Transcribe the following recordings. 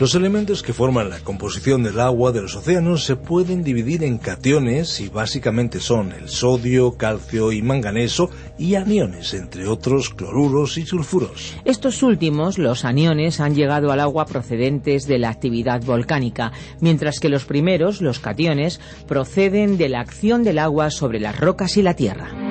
Los elementos que forman la composición del agua de los océanos se pueden dividir en cationes y básicamente son el sodio, calcio y manganeso y aniones, entre otros cloruros y sulfuros. Estos últimos, los aniones, han llegado al agua procedentes de la actividad volcánica, mientras que los primeros, los cationes, proceden de la acción del agua sobre las rocas y la tierra.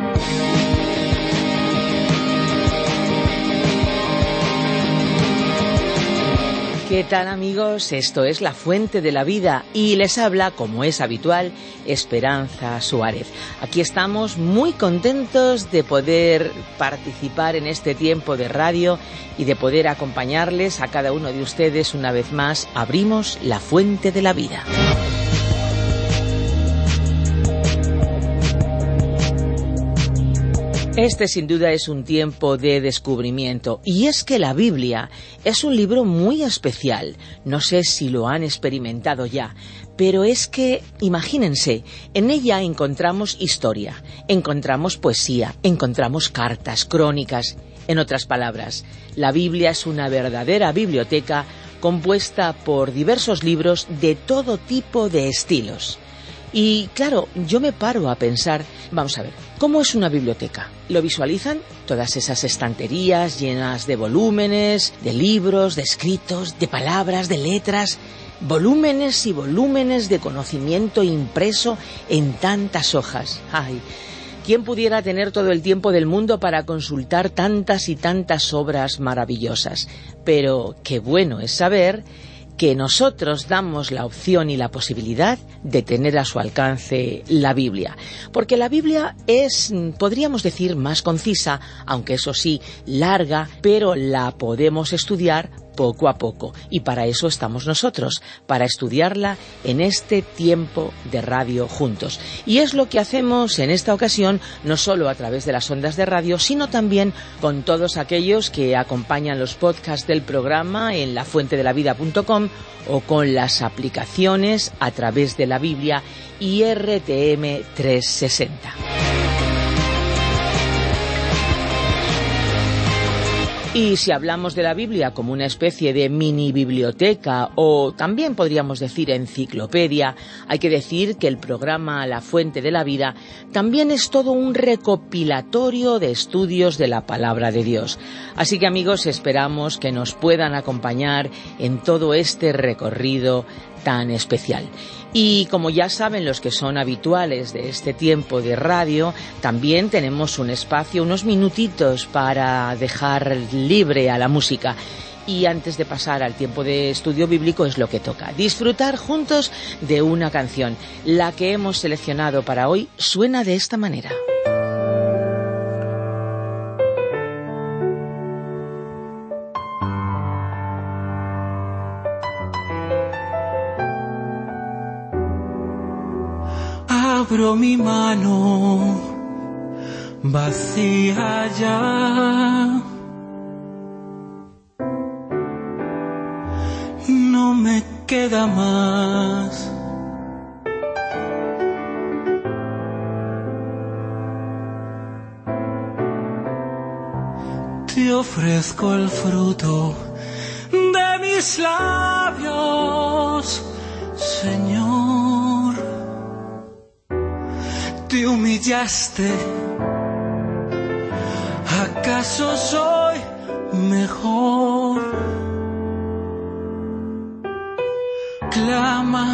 ¿Qué tal amigos? Esto es La Fuente de la Vida y les habla, como es habitual, Esperanza Suárez. Aquí estamos muy contentos de poder participar en este tiempo de radio y de poder acompañarles a cada uno de ustedes una vez más. Abrimos La Fuente de la Vida. Este sin duda es un tiempo de descubrimiento y es que la Biblia es un libro muy especial. No sé si lo han experimentado ya, pero es que, imagínense, en ella encontramos historia, encontramos poesía, encontramos cartas, crónicas. En otras palabras, la Biblia es una verdadera biblioteca compuesta por diversos libros de todo tipo de estilos. Y claro, yo me paro a pensar, vamos a ver, ¿cómo es una biblioteca? ¿Lo visualizan? Todas esas estanterías llenas de volúmenes, de libros, de escritos, de palabras, de letras, volúmenes y volúmenes de conocimiento impreso en tantas hojas. ¡Ay! ¿Quién pudiera tener todo el tiempo del mundo para consultar tantas y tantas obras maravillosas? Pero qué bueno es saber que nosotros damos la opción y la posibilidad de tener a su alcance la Biblia. Porque la Biblia es, podríamos decir, más concisa, aunque eso sí, larga, pero la podemos estudiar poco a poco. Y para eso estamos nosotros, para estudiarla en este tiempo de radio juntos. Y es lo que hacemos en esta ocasión, no solo a través de las ondas de radio, sino también con todos aquellos que acompañan los podcasts del programa en lafuentedelavida.com o con las aplicaciones a través de la Biblia y RTM 360. Y si hablamos de la Biblia como una especie de mini biblioteca o también podríamos decir enciclopedia, hay que decir que el programa La Fuente de la Vida también es todo un recopilatorio de estudios de la palabra de Dios. Así que amigos, esperamos que nos puedan acompañar en todo este recorrido tan especial. Y como ya saben los que son habituales de este tiempo de radio, también tenemos un espacio, unos minutitos para dejar libre a la música. Y antes de pasar al tiempo de estudio bíblico es lo que toca. Disfrutar juntos de una canción. La que hemos seleccionado para hoy suena de esta manera. Abro mi mano vacía ya. No me queda más. Te ofrezco el fruto de mis labios, Señor te humillaste. ¿Acaso soy mejor? Clama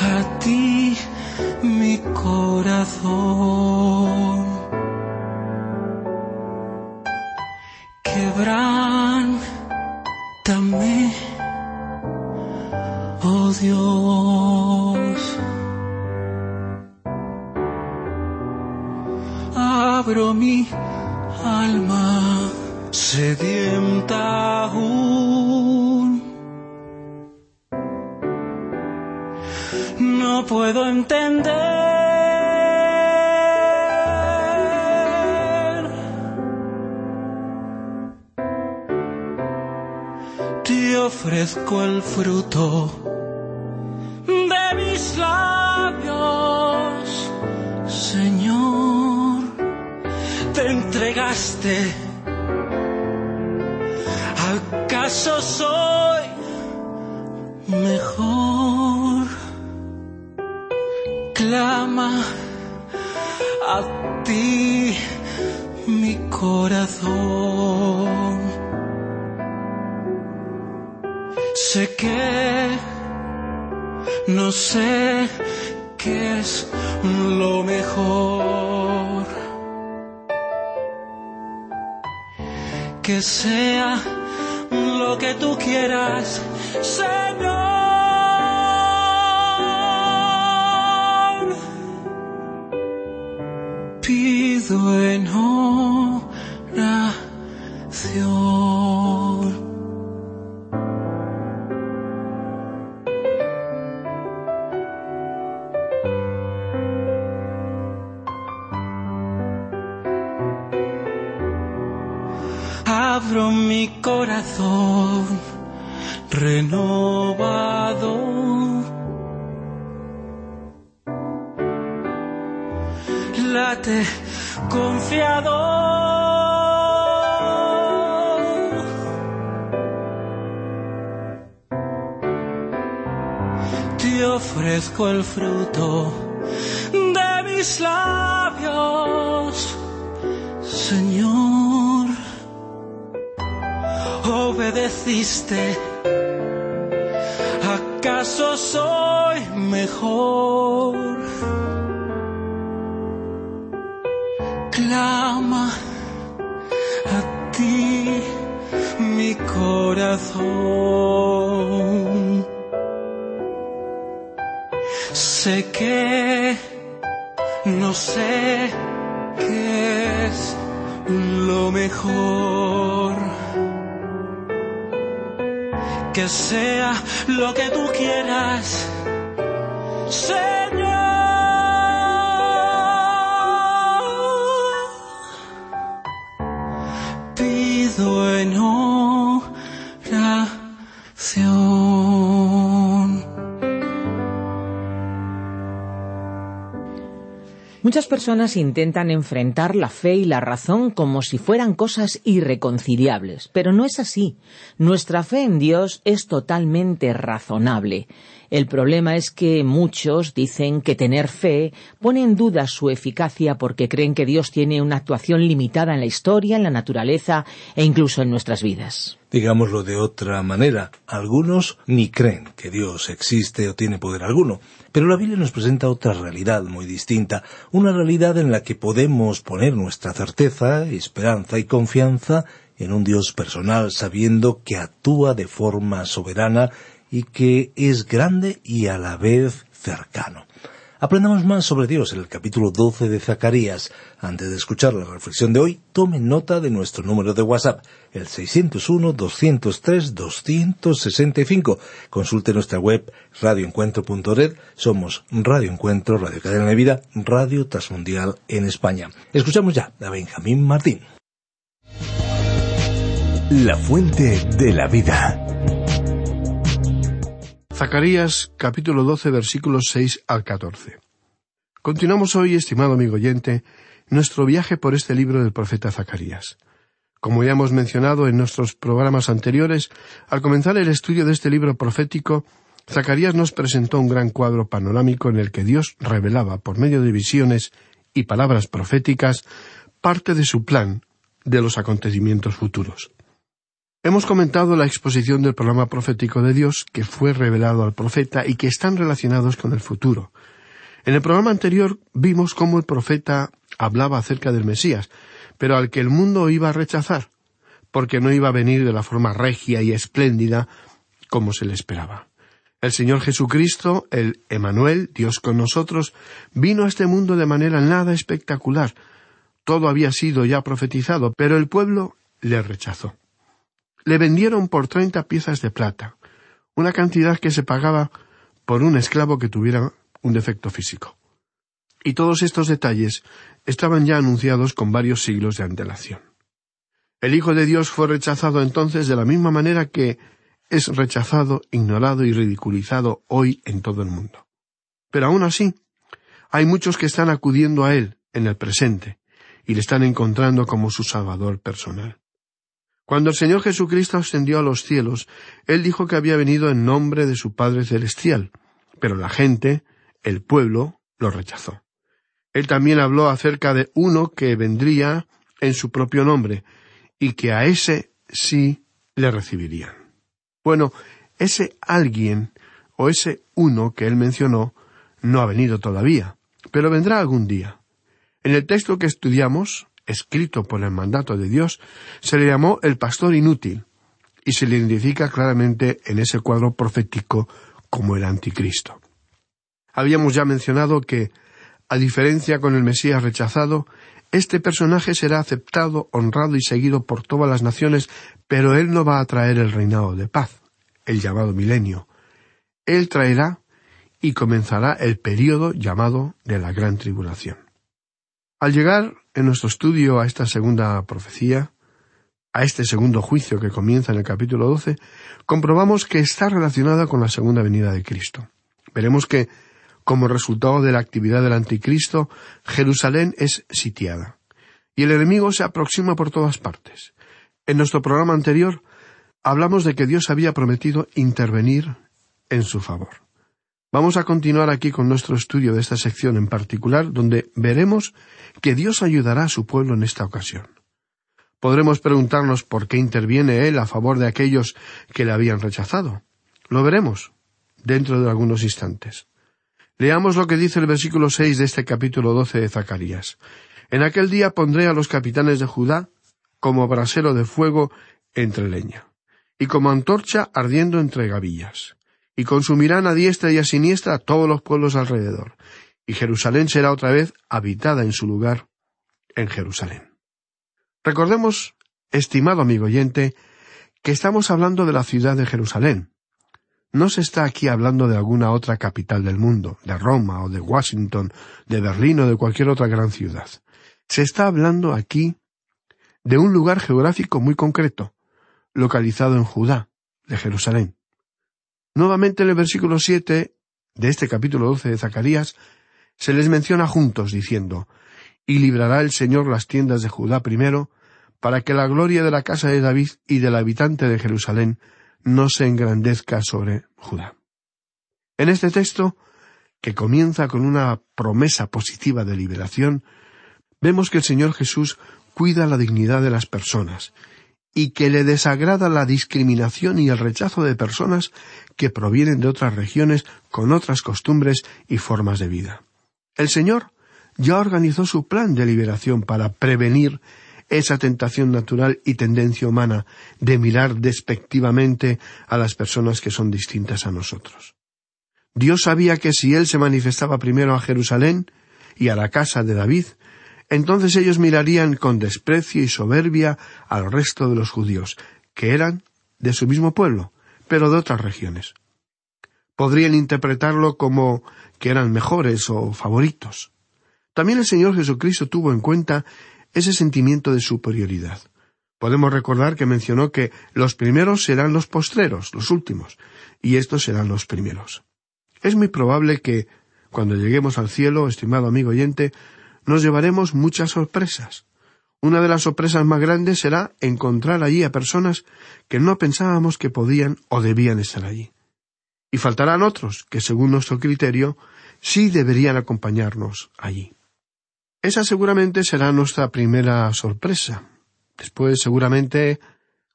a ti mi corazón. Quebrántame, oh Dios. ¿Acaso soy mejor? Clama a ti mi corazón. Sé que no sé qué es lo mejor. Que sea lo que tú quieras, Señor. Pido en abro mi corazón renovado. Late confiado. Te ofrezco el fruto de mis labios, Señor obedeciste. ¿Acaso soy mejor? Clama a ti mi corazón. Sé que no sé qué es lo mejor que sea lo que tú quieras. Muchas personas intentan enfrentar la fe y la razón como si fueran cosas irreconciliables, pero no es así. Nuestra fe en Dios es totalmente razonable. El problema es que muchos dicen que tener fe pone en duda su eficacia porque creen que Dios tiene una actuación limitada en la historia, en la naturaleza e incluso en nuestras vidas. Digámoslo de otra manera, algunos ni creen que Dios existe o tiene poder alguno, pero la Biblia nos presenta otra realidad muy distinta, una realidad en la que podemos poner nuestra certeza, esperanza y confianza en un Dios personal, sabiendo que actúa de forma soberana y que es grande y a la vez cercano. Aprendamos más sobre Dios en el capítulo 12 de Zacarías. Antes de escuchar la reflexión de hoy, tome nota de nuestro número de WhatsApp, el 601-203-265. Consulte nuestra web radioencuentro.red. Somos Radio Encuentro, Radio Cadena de Vida, Radio Transmundial en España. Escuchamos ya a Benjamín Martín. La fuente de la vida. Zacarías capítulo 12 versículos 6 al 14. Continuamos hoy, estimado amigo oyente, nuestro viaje por este libro del profeta Zacarías. Como ya hemos mencionado en nuestros programas anteriores, al comenzar el estudio de este libro profético, Zacarías nos presentó un gran cuadro panorámico en el que Dios revelaba, por medio de visiones y palabras proféticas, parte de su plan de los acontecimientos futuros. Hemos comentado la exposición del programa profético de Dios que fue revelado al profeta y que están relacionados con el futuro. En el programa anterior vimos cómo el profeta hablaba acerca del Mesías, pero al que el mundo iba a rechazar, porque no iba a venir de la forma regia y espléndida como se le esperaba. El Señor Jesucristo, el Emanuel, Dios con nosotros, vino a este mundo de manera nada espectacular. Todo había sido ya profetizado, pero el pueblo le rechazó. Le vendieron por treinta piezas de plata, una cantidad que se pagaba por un esclavo que tuviera un defecto físico. Y todos estos detalles estaban ya anunciados con varios siglos de antelación. El Hijo de Dios fue rechazado entonces de la misma manera que es rechazado, ignorado y ridiculizado hoy en todo el mundo. Pero aún así, hay muchos que están acudiendo a Él en el presente y le están encontrando como su Salvador personal. Cuando el Señor Jesucristo ascendió a los cielos, Él dijo que había venido en nombre de su Padre Celestial, pero la gente, el pueblo, lo rechazó. Él también habló acerca de uno que vendría en su propio nombre, y que a ese sí le recibirían. Bueno, ese alguien o ese uno que él mencionó no ha venido todavía, pero vendrá algún día. En el texto que estudiamos, escrito por el mandato de Dios, se le llamó el pastor inútil, y se le identifica claramente en ese cuadro profético como el anticristo. Habíamos ya mencionado que, a diferencia con el Mesías rechazado, este personaje será aceptado, honrado y seguido por todas las naciones, pero él no va a traer el reinado de paz, el llamado milenio. Él traerá y comenzará el período llamado de la gran tribulación. Al llegar en nuestro estudio a esta segunda profecía, a este segundo juicio que comienza en el capítulo 12, comprobamos que está relacionada con la segunda venida de Cristo. Veremos que como resultado de la actividad del anticristo, Jerusalén es sitiada. Y el enemigo se aproxima por todas partes. En nuestro programa anterior hablamos de que Dios había prometido intervenir en su favor. Vamos a continuar aquí con nuestro estudio de esta sección en particular, donde veremos que Dios ayudará a su pueblo en esta ocasión. Podremos preguntarnos por qué interviene Él a favor de aquellos que le habían rechazado. Lo veremos dentro de algunos instantes. Leamos lo que dice el versículo seis de este capítulo doce de Zacarías. En aquel día pondré a los capitanes de Judá como brasero de fuego entre leña, y como antorcha ardiendo entre gavillas, y consumirán a diestra y a siniestra a todos los pueblos alrededor, y Jerusalén será otra vez habitada en su lugar en Jerusalén. Recordemos, estimado amigo oyente, que estamos hablando de la ciudad de Jerusalén, no se está aquí hablando de alguna otra capital del mundo, de Roma o de Washington, de Berlín o de cualquier otra gran ciudad. Se está hablando aquí de un lugar geográfico muy concreto, localizado en Judá, de Jerusalén. Nuevamente en el versículo siete de este capítulo doce de Zacarías se les menciona juntos diciendo y librará el Señor las tiendas de Judá primero, para que la gloria de la casa de David y del habitante de Jerusalén no se engrandezca sobre Judá. En este texto, que comienza con una promesa positiva de liberación, vemos que el Señor Jesús cuida la dignidad de las personas y que le desagrada la discriminación y el rechazo de personas que provienen de otras regiones con otras costumbres y formas de vida. El Señor ya organizó su plan de liberación para prevenir esa tentación natural y tendencia humana de mirar despectivamente a las personas que son distintas a nosotros. Dios sabía que si Él se manifestaba primero a Jerusalén y a la casa de David, entonces ellos mirarían con desprecio y soberbia al resto de los judíos, que eran de su mismo pueblo, pero de otras regiones. Podrían interpretarlo como que eran mejores o favoritos. También el Señor Jesucristo tuvo en cuenta ese sentimiento de superioridad. Podemos recordar que mencionó que los primeros serán los postreros, los últimos, y estos serán los primeros. Es muy probable que, cuando lleguemos al cielo, estimado amigo oyente, nos llevaremos muchas sorpresas. Una de las sorpresas más grandes será encontrar allí a personas que no pensábamos que podían o debían estar allí. Y faltarán otros que, según nuestro criterio, sí deberían acompañarnos allí. Esa seguramente será nuestra primera sorpresa. Después seguramente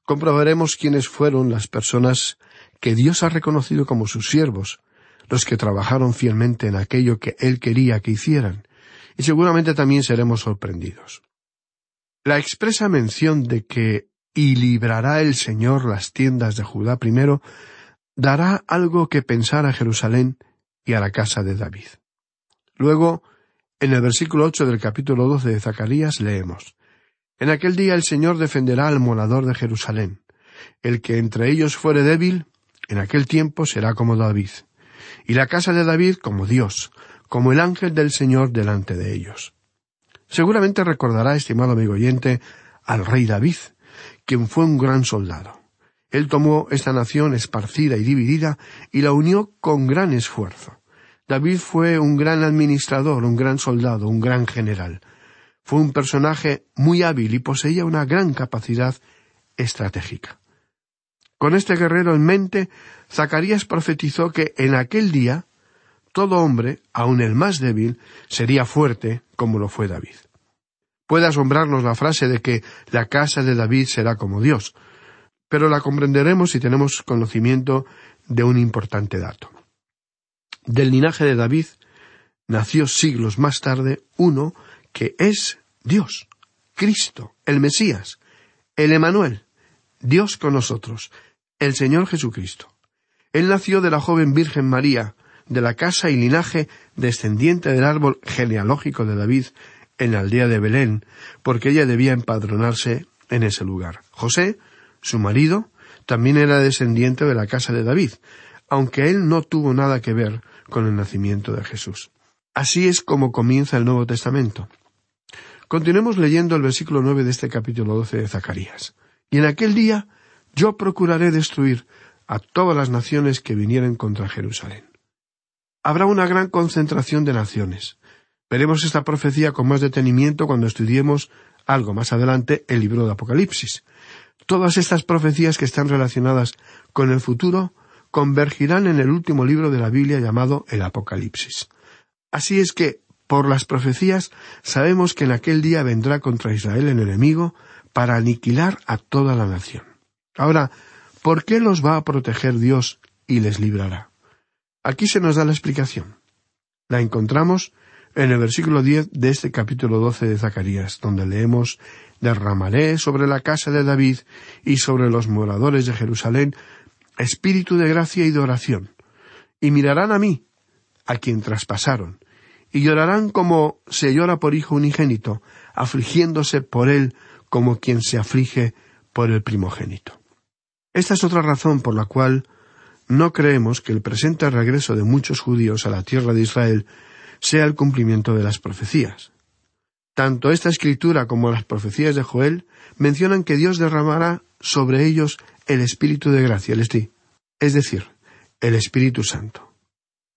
comprobaremos quiénes fueron las personas que Dios ha reconocido como sus siervos, los que trabajaron fielmente en aquello que Él quería que hicieran, y seguramente también seremos sorprendidos. La expresa mención de que y librará el Señor las tiendas de Judá primero dará algo que pensar a Jerusalén y a la casa de David. Luego, en el versículo ocho del capítulo doce de Zacarías leemos En aquel día el Señor defenderá al morador de Jerusalén. El que entre ellos fuere débil, en aquel tiempo será como David. Y la casa de David como Dios, como el ángel del Señor delante de ellos. Seguramente recordará, estimado amigo oyente, al rey David, quien fue un gran soldado. Él tomó esta nación esparcida y dividida y la unió con gran esfuerzo. David fue un gran administrador, un gran soldado, un gran general. Fue un personaje muy hábil y poseía una gran capacidad estratégica. Con este guerrero en mente, Zacarías profetizó que en aquel día todo hombre, aun el más débil, sería fuerte como lo fue David. Puede asombrarnos la frase de que la casa de David será como Dios, pero la comprenderemos si tenemos conocimiento de un importante dato. Del linaje de David nació siglos más tarde uno que es Dios, Cristo, el Mesías, el Emanuel, Dios con nosotros, el Señor Jesucristo. Él nació de la joven Virgen María, de la casa y linaje descendiente del árbol genealógico de David en la aldea de Belén, porque ella debía empadronarse en ese lugar. José, su marido, también era descendiente de la casa de David, aunque él no tuvo nada que ver con el nacimiento de Jesús. Así es como comienza el Nuevo Testamento. Continuemos leyendo el versículo nueve de este capítulo doce de Zacarías. Y en aquel día yo procuraré destruir a todas las naciones que vinieren contra Jerusalén. Habrá una gran concentración de naciones. Veremos esta profecía con más detenimiento cuando estudiemos algo más adelante el libro de Apocalipsis. Todas estas profecías que están relacionadas con el futuro convergirán en el último libro de la Biblia llamado el Apocalipsis. Así es que por las profecías sabemos que en aquel día vendrá contra Israel el enemigo para aniquilar a toda la nación. Ahora, ¿por qué los va a proteger Dios y les librará? Aquí se nos da la explicación. La encontramos en el versículo diez de este capítulo doce de Zacarías, donde leemos Derramaré sobre la casa de David y sobre los moradores de Jerusalén espíritu de gracia y de oración, y mirarán a mí, a quien traspasaron, y llorarán como se llora por hijo unigénito, afligiéndose por él como quien se aflige por el primogénito. Esta es otra razón por la cual no creemos que el presente regreso de muchos judíos a la tierra de Israel sea el cumplimiento de las profecías. Tanto esta escritura como las profecías de Joel mencionan que Dios derramará sobre ellos el Espíritu de gracia, les di, es decir, el Espíritu Santo.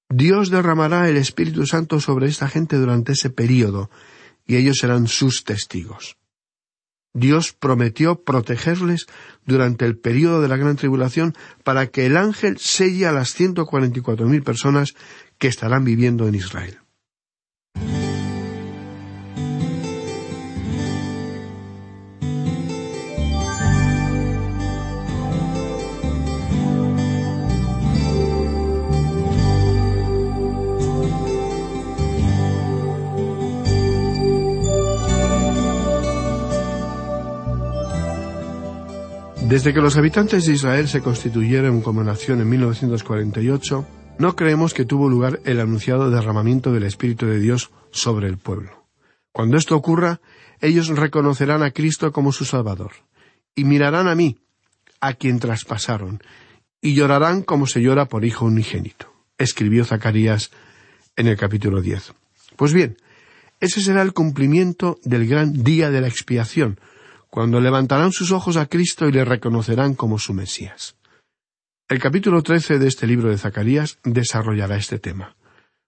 Dios derramará el Espíritu Santo sobre esta gente durante ese período, y ellos serán sus testigos. Dios prometió protegerles durante el período de la gran tribulación para que el ángel selle a las ciento cuarenta y cuatro mil personas que estarán viviendo en Israel. Desde que los habitantes de Israel se constituyeron como nación en 1948, no creemos que tuvo lugar el anunciado derramamiento del Espíritu de Dios sobre el pueblo. Cuando esto ocurra, ellos reconocerán a Cristo como su Salvador, y mirarán a mí, a quien traspasaron, y llorarán como se llora por hijo unigénito, escribió Zacarías en el capítulo diez. Pues bien, ese será el cumplimiento del gran día de la expiación, cuando levantarán sus ojos a Cristo y le reconocerán como su Mesías. El capítulo trece de este libro de Zacarías desarrollará este tema.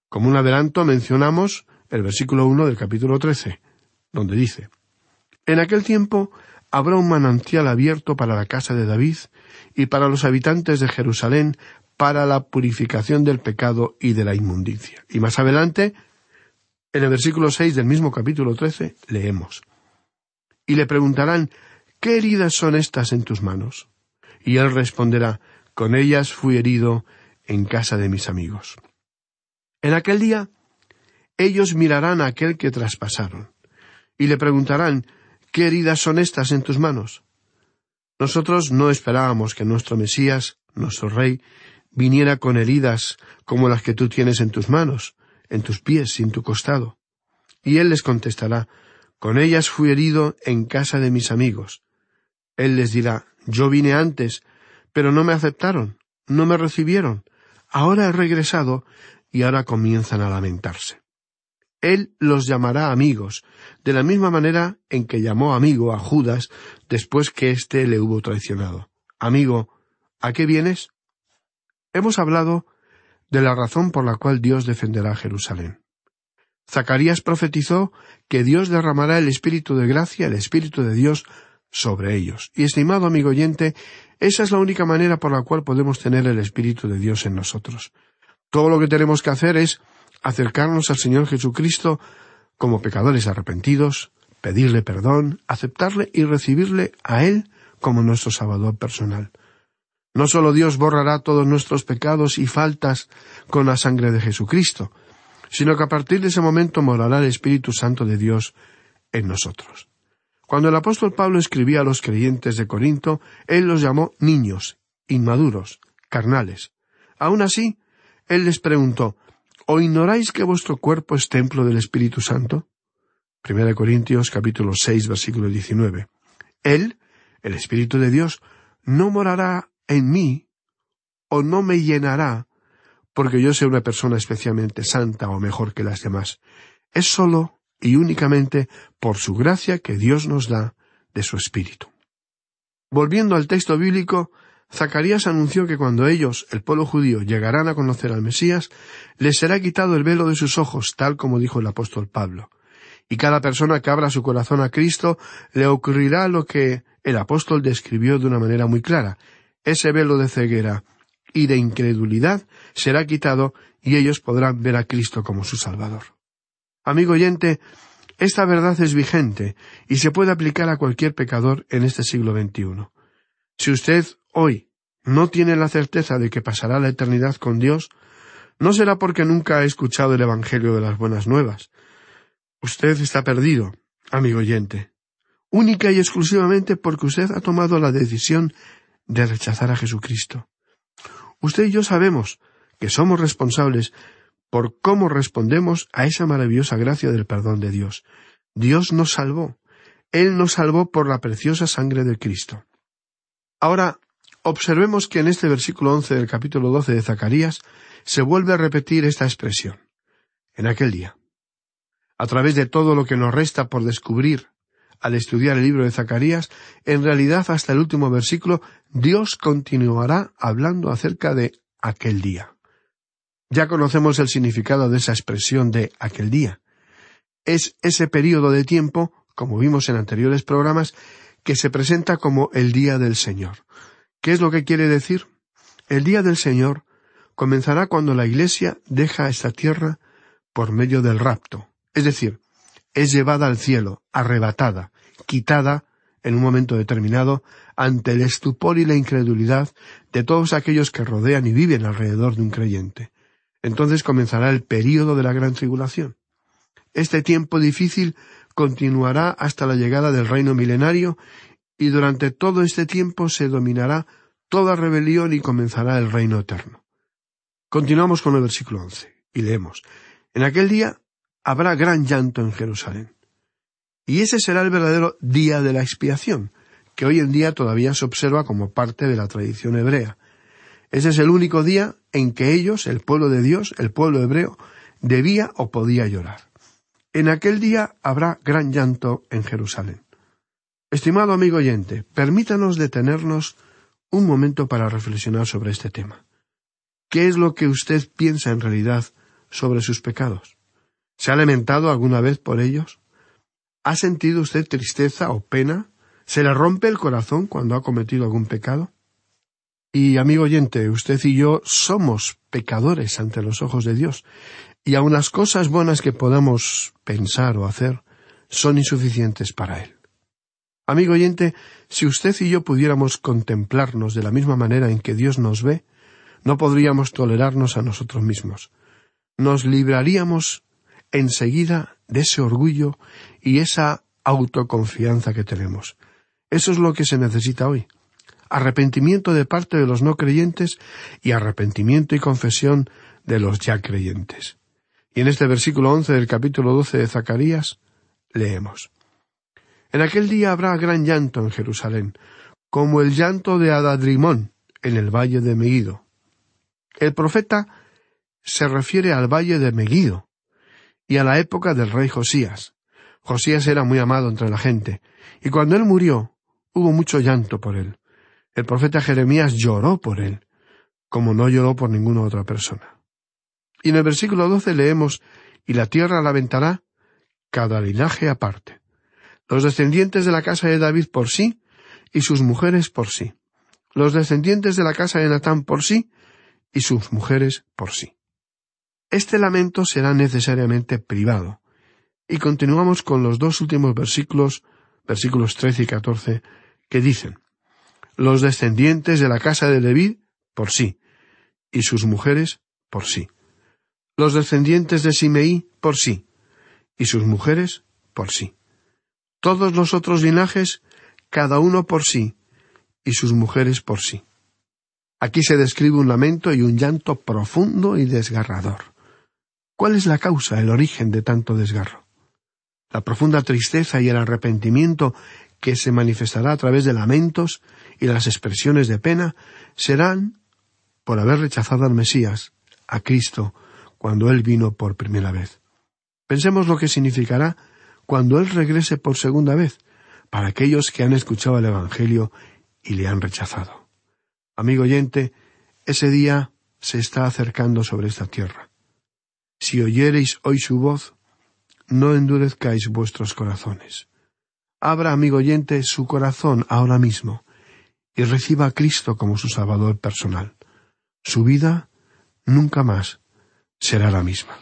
Como un adelanto mencionamos el versículo uno del capítulo trece, donde dice En aquel tiempo habrá un manantial abierto para la casa de David y para los habitantes de Jerusalén para la purificación del pecado y de la inmundicia. Y más adelante, en el versículo seis del mismo capítulo trece, leemos y le preguntarán ¿Qué heridas son estas en tus manos? Y él responderá Con ellas fui herido en casa de mis amigos. En aquel día ellos mirarán a aquel que traspasaron, y le preguntarán ¿Qué heridas son estas en tus manos? Nosotros no esperábamos que nuestro Mesías, nuestro Rey, viniera con heridas como las que tú tienes en tus manos, en tus pies y en tu costado. Y él les contestará Con ellas fui herido en casa de mis amigos. Él les dirá, yo vine antes, pero no me aceptaron, no me recibieron. Ahora he regresado y ahora comienzan a lamentarse. Él los llamará amigos, de la misma manera en que llamó amigo a Judas después que éste le hubo traicionado. Amigo, ¿a qué vienes? Hemos hablado de la razón por la cual Dios defenderá Jerusalén. Zacarías profetizó que Dios derramará el Espíritu de gracia, el Espíritu de Dios, sobre ellos. Y estimado amigo oyente, esa es la única manera por la cual podemos tener el Espíritu de Dios en nosotros. Todo lo que tenemos que hacer es acercarnos al Señor Jesucristo como pecadores arrepentidos, pedirle perdón, aceptarle y recibirle a Él como nuestro Salvador personal. No solo Dios borrará todos nuestros pecados y faltas con la sangre de Jesucristo, sino que a partir de ese momento morará el Espíritu Santo de Dios en nosotros. Cuando el apóstol Pablo escribía a los creyentes de Corinto, él los llamó niños, inmaduros, carnales. Aun así, él les preguntó, ¿O ignoráis que vuestro cuerpo es templo del Espíritu Santo? Primera Corintios capítulo seis versículo diecinueve. Él, el Espíritu de Dios, no morará en mí o no me llenará porque yo sea una persona especialmente santa o mejor que las demás. Es sólo y únicamente por su gracia que Dios nos da de su Espíritu. Volviendo al texto bíblico, Zacarías anunció que cuando ellos, el pueblo judío, llegarán a conocer al Mesías, les será quitado el velo de sus ojos, tal como dijo el apóstol Pablo. Y cada persona que abra su corazón a Cristo le ocurrirá lo que el apóstol describió de una manera muy clara. Ese velo de ceguera y de incredulidad será quitado y ellos podrán ver a Cristo como su Salvador. Amigo oyente, esta verdad es vigente y se puede aplicar a cualquier pecador en este siglo XXI. Si usted hoy no tiene la certeza de que pasará la eternidad con Dios, no será porque nunca ha escuchado el Evangelio de las Buenas Nuevas. Usted está perdido, amigo oyente, única y exclusivamente porque usted ha tomado la decisión de rechazar a Jesucristo. Usted y yo sabemos que somos responsables por cómo respondemos a esa maravillosa gracia del perdón de Dios. Dios nos salvó. Él nos salvó por la preciosa sangre de Cristo. Ahora, observemos que en este versículo once del capítulo doce de Zacarías se vuelve a repetir esta expresión. En aquel día. A través de todo lo que nos resta por descubrir al estudiar el libro de Zacarías, en realidad hasta el último versículo, Dios continuará hablando acerca de aquel día. Ya conocemos el significado de esa expresión de aquel día. Es ese período de tiempo, como vimos en anteriores programas, que se presenta como el día del Señor. ¿Qué es lo que quiere decir? El día del Señor comenzará cuando la Iglesia deja esta tierra por medio del rapto, es decir, es llevada al cielo, arrebatada, quitada en un momento determinado ante el estupor y la incredulidad de todos aquellos que rodean y viven alrededor de un creyente. Entonces comenzará el período de la gran tribulación. Este tiempo difícil continuará hasta la llegada del reino milenario y durante todo este tiempo se dominará toda rebelión y comenzará el reino eterno. Continuamos con el versículo once y leemos En aquel día habrá gran llanto en Jerusalén. Y ese será el verdadero día de la expiación, que hoy en día todavía se observa como parte de la tradición hebrea. Ese es el único día en que ellos, el pueblo de Dios, el pueblo hebreo, debía o podía llorar. En aquel día habrá gran llanto en Jerusalén. Estimado amigo oyente, permítanos detenernos un momento para reflexionar sobre este tema. ¿Qué es lo que usted piensa en realidad sobre sus pecados? ¿Se ha lamentado alguna vez por ellos? ¿Ha sentido usted tristeza o pena? ¿Se le rompe el corazón cuando ha cometido algún pecado? Y, amigo oyente, usted y yo somos pecadores ante los ojos de Dios, y aun las cosas buenas que podamos pensar o hacer son insuficientes para Él. Amigo oyente, si usted y yo pudiéramos contemplarnos de la misma manera en que Dios nos ve, no podríamos tolerarnos a nosotros mismos. Nos libraríamos enseguida de ese orgullo y esa autoconfianza que tenemos. Eso es lo que se necesita hoy arrepentimiento de parte de los no creyentes y arrepentimiento y confesión de los ya creyentes. Y en este versículo once del capítulo doce de Zacarías leemos En aquel día habrá gran llanto en Jerusalén, como el llanto de Adadrimón en el valle de Megido. El profeta se refiere al valle de Megido y a la época del rey Josías. Josías era muy amado entre la gente, y cuando él murió, hubo mucho llanto por él. El profeta Jeremías lloró por él, como no lloró por ninguna otra persona. Y en el versículo doce leemos, y la tierra la aventará cada linaje aparte. Los descendientes de la casa de David por sí, y sus mujeres por sí. Los descendientes de la casa de Natán por sí, y sus mujeres por sí. Este lamento será necesariamente privado. Y continuamos con los dos últimos versículos, versículos trece y catorce, que dicen Los descendientes de la casa de David por sí, y sus mujeres por sí los descendientes de Simeí por sí, y sus mujeres por sí. Todos los otros linajes, cada uno por sí, y sus mujeres por sí. Aquí se describe un lamento y un llanto profundo y desgarrador. ¿Cuál es la causa, el origen de tanto desgarro? La profunda tristeza y el arrepentimiento que se manifestará a través de lamentos y las expresiones de pena serán por haber rechazado al Mesías, a Cristo, cuando Él vino por primera vez. Pensemos lo que significará cuando Él regrese por segunda vez para aquellos que han escuchado el Evangelio y le han rechazado. Amigo oyente, ese día se está acercando sobre esta tierra. Si oyereis hoy su voz, no endurezcáis vuestros corazones. Abra, amigo oyente, su corazón ahora mismo y reciba a Cristo como su Salvador personal. Su vida nunca más será la misma.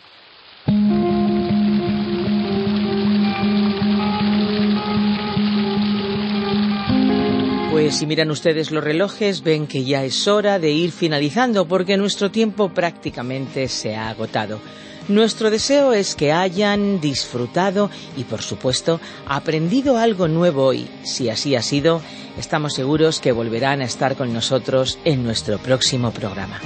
Pues si miran ustedes los relojes, ven que ya es hora de ir finalizando porque nuestro tiempo prácticamente se ha agotado. Nuestro deseo es que hayan disfrutado y, por supuesto, aprendido algo nuevo hoy. Si así ha sido, estamos seguros que volverán a estar con nosotros en nuestro próximo programa.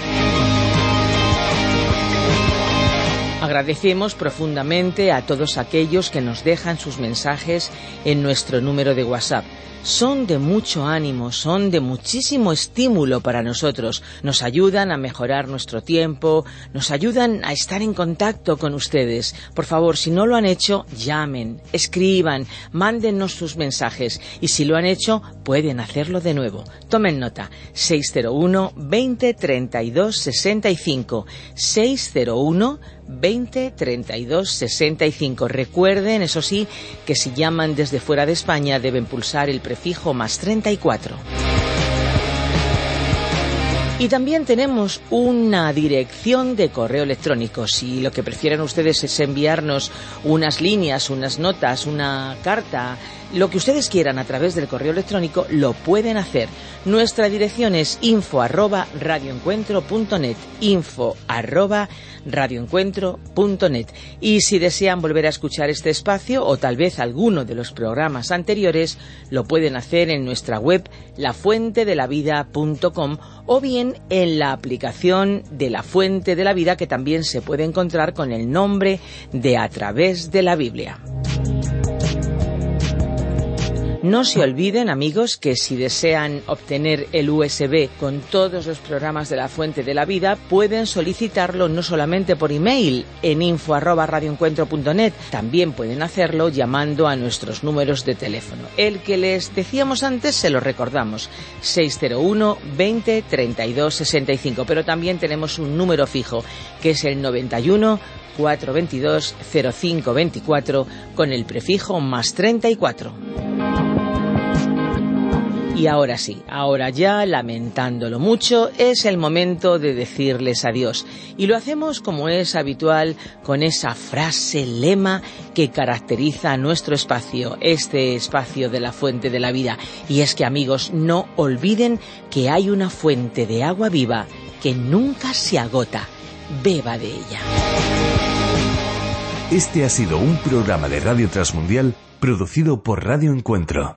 Agradecemos profundamente a todos aquellos que nos dejan sus mensajes en nuestro número de WhatsApp son de mucho ánimo, son de muchísimo estímulo para nosotros, nos ayudan a mejorar nuestro tiempo, nos ayudan a estar en contacto con ustedes. Por favor, si no lo han hecho, llamen, escriban, mándennos sus mensajes y si lo han hecho, pueden hacerlo de nuevo. Tomen nota, 601 20 32 65 601 20 32 65. Recuerden, eso sí, que si llaman desde fuera de España deben pulsar el prefijo más 34. Y también tenemos una dirección de correo electrónico. Si lo que prefieren ustedes es enviarnos unas líneas, unas notas, una carta, lo que ustedes quieran a través del correo electrónico, lo pueden hacer. Nuestra dirección es info arroba radioencuentro.net. Info arroba. Y si desean volver a escuchar este espacio o tal vez alguno de los programas anteriores, lo pueden hacer en nuestra web lafuentedelavida.com o bien en la aplicación de la Fuente de la Vida que también se puede encontrar con el nombre de A través de la Biblia. No se olviden, amigos, que si desean obtener el USB con todos los programas de la Fuente de la Vida, pueden solicitarlo no solamente por email en info@radioencuentro.net, también pueden hacerlo llamando a nuestros números de teléfono. El que les decíamos antes se lo recordamos, 601 20 32 65, pero también tenemos un número fijo que es el 91 422 0524 con el prefijo más 34. Y ahora sí, ahora ya, lamentándolo mucho, es el momento de decirles adiós. Y lo hacemos como es habitual con esa frase lema que caracteriza a nuestro espacio, este espacio de la fuente de la vida. Y es que amigos, no olviden que hay una fuente de agua viva que nunca se agota. Beba de ella. Este ha sido un programa de Radio Transmundial producido por Radio Encuentro.